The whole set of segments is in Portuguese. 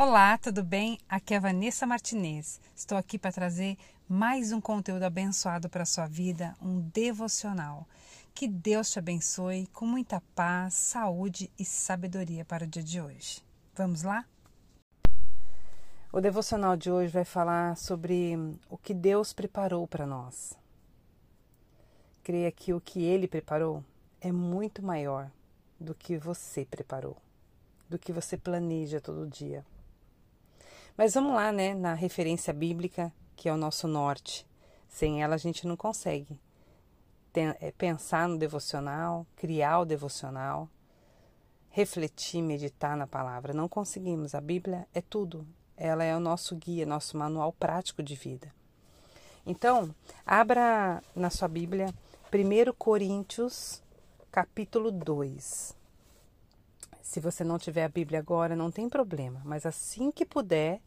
Olá, tudo bem? Aqui é Vanessa Martinez. Estou aqui para trazer mais um conteúdo abençoado para a sua vida, um devocional. Que Deus te abençoe com muita paz, saúde e sabedoria para o dia de hoje. Vamos lá? O devocional de hoje vai falar sobre o que Deus preparou para nós. Creia que o que Ele preparou é muito maior do que você preparou, do que você planeja todo dia. Mas vamos lá, né, na referência bíblica, que é o nosso norte. Sem ela a gente não consegue é, pensar no devocional, criar o devocional, refletir, meditar na palavra. Não conseguimos. A Bíblia é tudo. Ela é o nosso guia, nosso manual prático de vida. Então, abra na sua Bíblia 1 Coríntios, capítulo 2. Se você não tiver a Bíblia agora, não tem problema, mas assim que puder,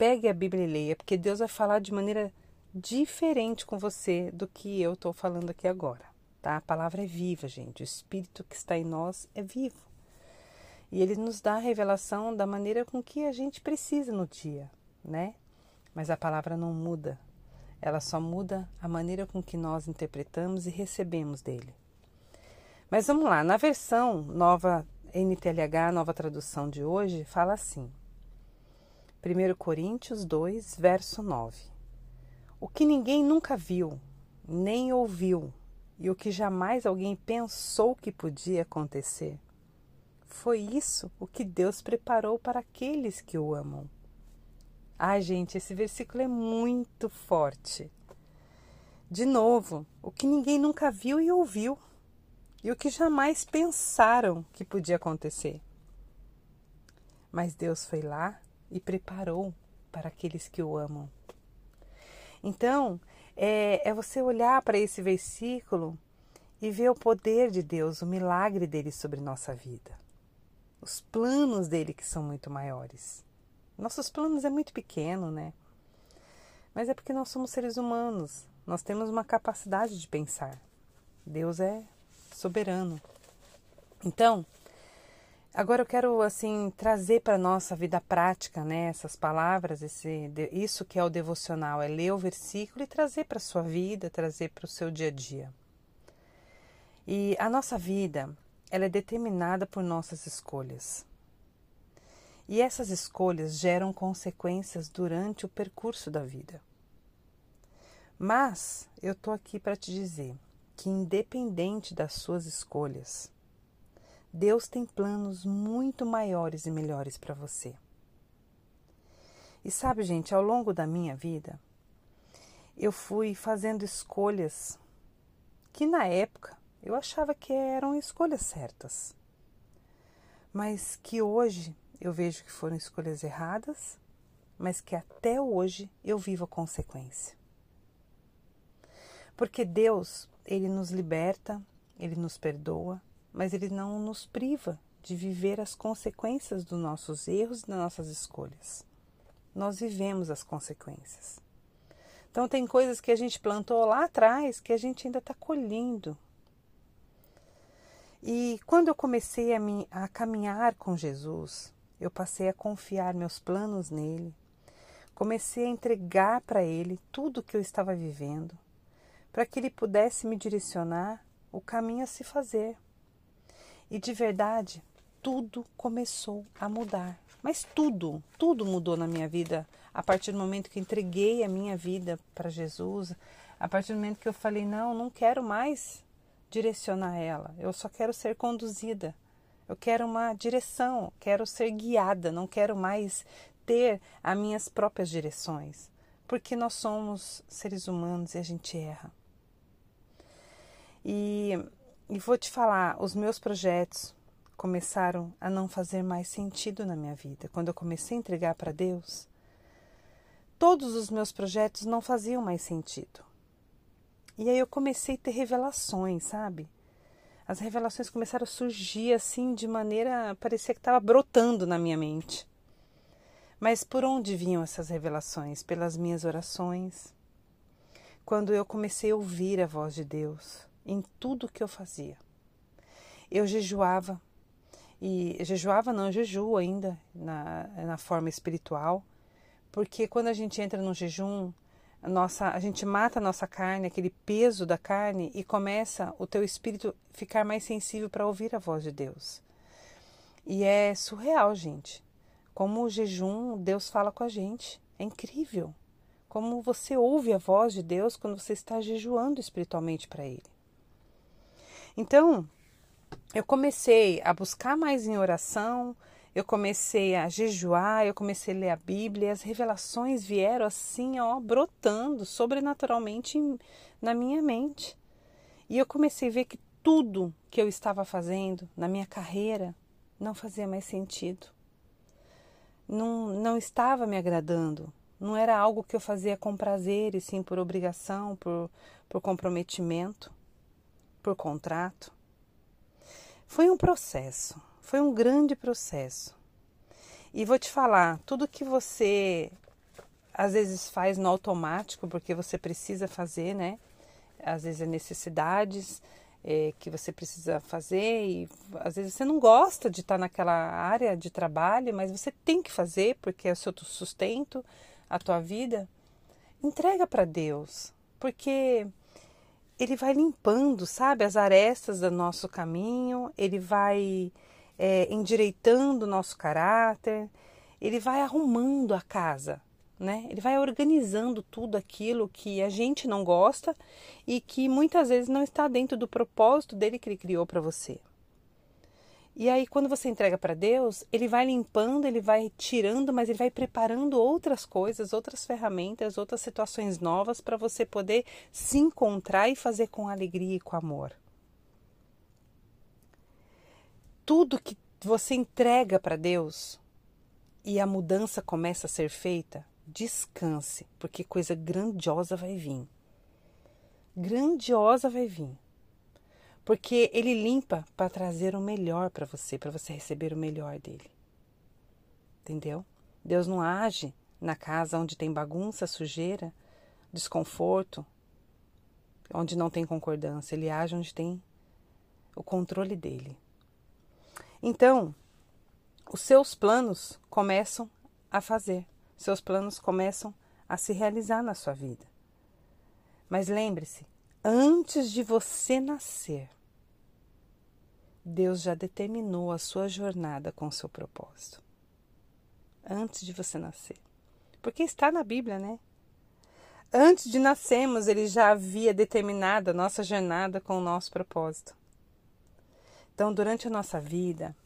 pegue a Bíblia e leia, porque Deus vai falar de maneira diferente com você do que eu estou falando aqui agora. Tá? A palavra é viva, gente. O Espírito que está em nós é vivo. E ele nos dá a revelação da maneira com que a gente precisa no dia, né? Mas a palavra não muda. Ela só muda a maneira com que nós interpretamos e recebemos dele. Mas vamos lá, na versão nova NTLH, nova tradução de hoje, fala assim: 1 Coríntios 2, verso 9. O que ninguém nunca viu, nem ouviu, e o que jamais alguém pensou que podia acontecer, foi isso o que Deus preparou para aqueles que o amam. Ai, gente, esse versículo é muito forte. De novo, o que ninguém nunca viu e ouviu, e o que jamais pensaram que podia acontecer. Mas Deus foi lá e preparou para aqueles que o amam. Então, é, é você olhar para esse versículo e ver o poder de Deus, o milagre dele sobre nossa vida. Os planos dele que são muito maiores. Nossos planos é muito pequeno, né? Mas é porque nós somos seres humanos. Nós temos uma capacidade de pensar. Deus é soberano. Então, Agora eu quero assim trazer para nossa vida prática, né, essas palavras, esse isso que é o devocional, é ler o versículo e trazer para sua vida, trazer para o seu dia a dia. E a nossa vida, ela é determinada por nossas escolhas. E essas escolhas geram consequências durante o percurso da vida. Mas eu tô aqui para te dizer que independente das suas escolhas, Deus tem planos muito maiores e melhores para você. E sabe, gente, ao longo da minha vida, eu fui fazendo escolhas que na época eu achava que eram escolhas certas, mas que hoje eu vejo que foram escolhas erradas, mas que até hoje eu vivo a consequência. Porque Deus, ele nos liberta, ele nos perdoa, mas ele não nos priva de viver as consequências dos nossos erros e das nossas escolhas. Nós vivemos as consequências. Então, tem coisas que a gente plantou lá atrás que a gente ainda está colhendo. E quando eu comecei a, me, a caminhar com Jesus, eu passei a confiar meus planos nele, comecei a entregar para ele tudo o que eu estava vivendo, para que ele pudesse me direcionar o caminho a se fazer. E de verdade, tudo começou a mudar. Mas tudo, tudo mudou na minha vida a partir do momento que entreguei a minha vida para Jesus, a partir do momento que eu falei: não, não quero mais direcionar ela, eu só quero ser conduzida. Eu quero uma direção, quero ser guiada, não quero mais ter as minhas próprias direções, porque nós somos seres humanos e a gente erra. E e vou te falar, os meus projetos começaram a não fazer mais sentido na minha vida. Quando eu comecei a entregar para Deus, todos os meus projetos não faziam mais sentido. E aí eu comecei a ter revelações, sabe? As revelações começaram a surgir assim de maneira parecia que estava brotando na minha mente. Mas por onde vinham essas revelações? Pelas minhas orações. Quando eu comecei a ouvir a voz de Deus, em tudo que eu fazia. Eu jejuava, E jejuava não, jejuo ainda na, na forma espiritual, porque quando a gente entra no jejum, a, nossa, a gente mata a nossa carne, aquele peso da carne, e começa o teu espírito ficar mais sensível para ouvir a voz de Deus. E é surreal, gente. Como o jejum, Deus fala com a gente. É incrível. Como você ouve a voz de Deus quando você está jejuando espiritualmente para Ele. Então, eu comecei a buscar mais em oração, eu comecei a jejuar, eu comecei a ler a Bíblia, e as revelações vieram assim, ó, brotando sobrenaturalmente na minha mente. E eu comecei a ver que tudo que eu estava fazendo na minha carreira não fazia mais sentido. Não, não estava me agradando. Não era algo que eu fazia com prazer e sim por obrigação, por, por comprometimento, por contrato. Foi um processo, foi um grande processo. E vou te falar, tudo que você às vezes faz no automático, porque você precisa fazer, né? Às vezes é necessidades é, que você precisa fazer e às vezes você não gosta de estar naquela área de trabalho, mas você tem que fazer porque é o seu sustento, a tua vida. Entrega para Deus, porque ele vai limpando, sabe, as arestas do nosso caminho, ele vai é, endireitando o nosso caráter, ele vai arrumando a casa, né? Ele vai organizando tudo aquilo que a gente não gosta e que muitas vezes não está dentro do propósito dele que ele criou para você. E aí, quando você entrega para Deus, Ele vai limpando, Ele vai tirando, mas Ele vai preparando outras coisas, outras ferramentas, outras situações novas para você poder se encontrar e fazer com alegria e com amor. Tudo que você entrega para Deus e a mudança começa a ser feita, descanse, porque coisa grandiosa vai vir. Grandiosa vai vir porque ele limpa para trazer o melhor para você, para você receber o melhor dele. Entendeu? Deus não age na casa onde tem bagunça, sujeira, desconforto, onde não tem concordância. Ele age onde tem o controle dele. Então, os seus planos começam a fazer, seus planos começam a se realizar na sua vida. Mas lembre-se, antes de você nascer, Deus já determinou a sua jornada com o seu propósito. Antes de você nascer. Porque está na Bíblia, né? Antes de nascermos, ele já havia determinado a nossa jornada com o nosso propósito. Então, durante a nossa vida,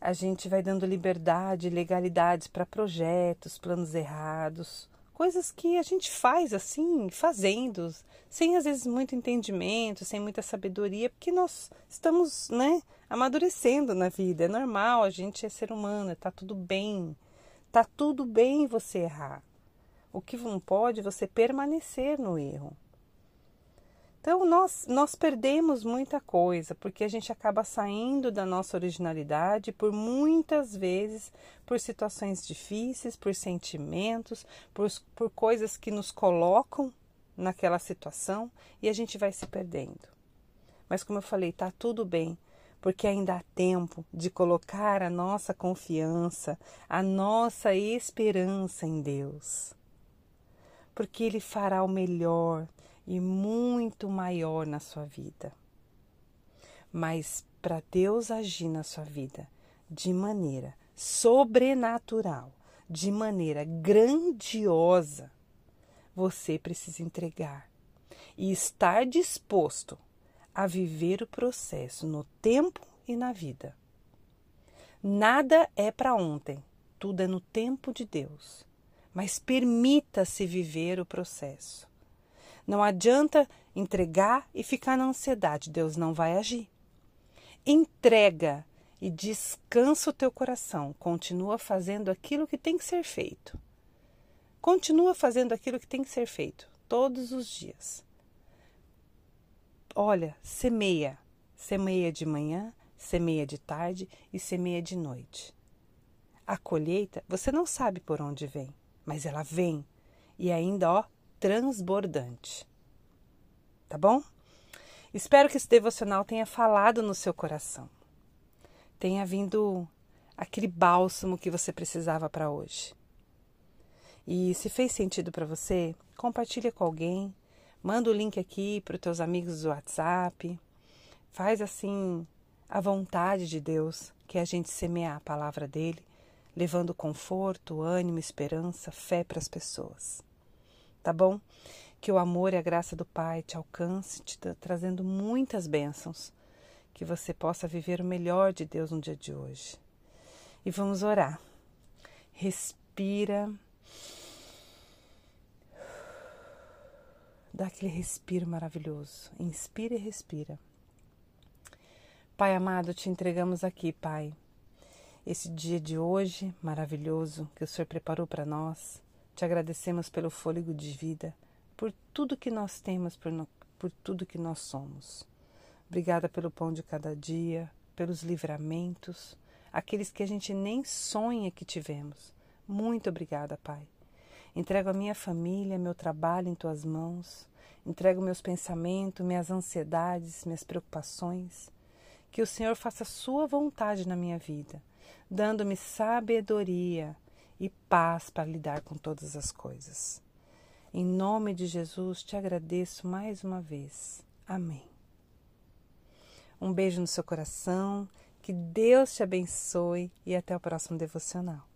a gente vai dando liberdade, legalidades para projetos, planos errados, coisas que a gente faz assim, fazendo, sem às vezes muito entendimento, sem muita sabedoria, porque nós estamos, né, amadurecendo na vida. É normal, a gente é ser humano, tá tudo bem. Tá tudo bem você errar. O que não pode é você permanecer no erro. Então, nós, nós perdemos muita coisa, porque a gente acaba saindo da nossa originalidade por muitas vezes por situações difíceis, por sentimentos, por, por coisas que nos colocam naquela situação e a gente vai se perdendo. Mas, como eu falei, tá tudo bem, porque ainda há tempo de colocar a nossa confiança, a nossa esperança em Deus. Porque Ele fará o melhor e muito maior na sua vida. Mas para Deus agir na sua vida de maneira sobrenatural, de maneira grandiosa, você precisa entregar e estar disposto a viver o processo no tempo e na vida. Nada é para ontem, tudo é no tempo de Deus. Mas permita-se viver o processo. Não adianta entregar e ficar na ansiedade, Deus não vai agir. Entrega e descansa o teu coração, continua fazendo aquilo que tem que ser feito. Continua fazendo aquilo que tem que ser feito todos os dias. Olha, semeia, semeia de manhã, semeia de tarde e semeia de noite. A colheita, você não sabe por onde vem, mas ela vem e ainda, ó, transbordante. Tá bom? Espero que esse devocional tenha falado no seu coração, tenha vindo aquele bálsamo que você precisava para hoje. E se fez sentido para você, compartilha com alguém, manda o link aqui para os teus amigos do WhatsApp. Faz assim a vontade de Deus, que é a gente semear a palavra dele, levando conforto, ânimo, esperança, fé para as pessoas. Tá bom? Que o amor e a graça do Pai te alcance, te trazendo muitas bênçãos, que você possa viver o melhor de Deus no dia de hoje. E vamos orar. Respira. Dá aquele respiro maravilhoso. Inspira e respira. Pai amado, te entregamos aqui, Pai, esse dia de hoje maravilhoso que o Senhor preparou para nós. Te agradecemos pelo fôlego de vida, por tudo que nós temos, por, no, por tudo que nós somos. Obrigada pelo pão de cada dia, pelos livramentos, aqueles que a gente nem sonha que tivemos. Muito obrigada, Pai. Entrego a minha família, meu trabalho em tuas mãos. Entrego meus pensamentos, minhas ansiedades, minhas preocupações. Que o Senhor faça sua vontade na minha vida, dando-me sabedoria e paz para lidar com todas as coisas. Em nome de Jesus, te agradeço mais uma vez. Amém. Um beijo no seu coração, que Deus te abençoe e até o próximo devocional.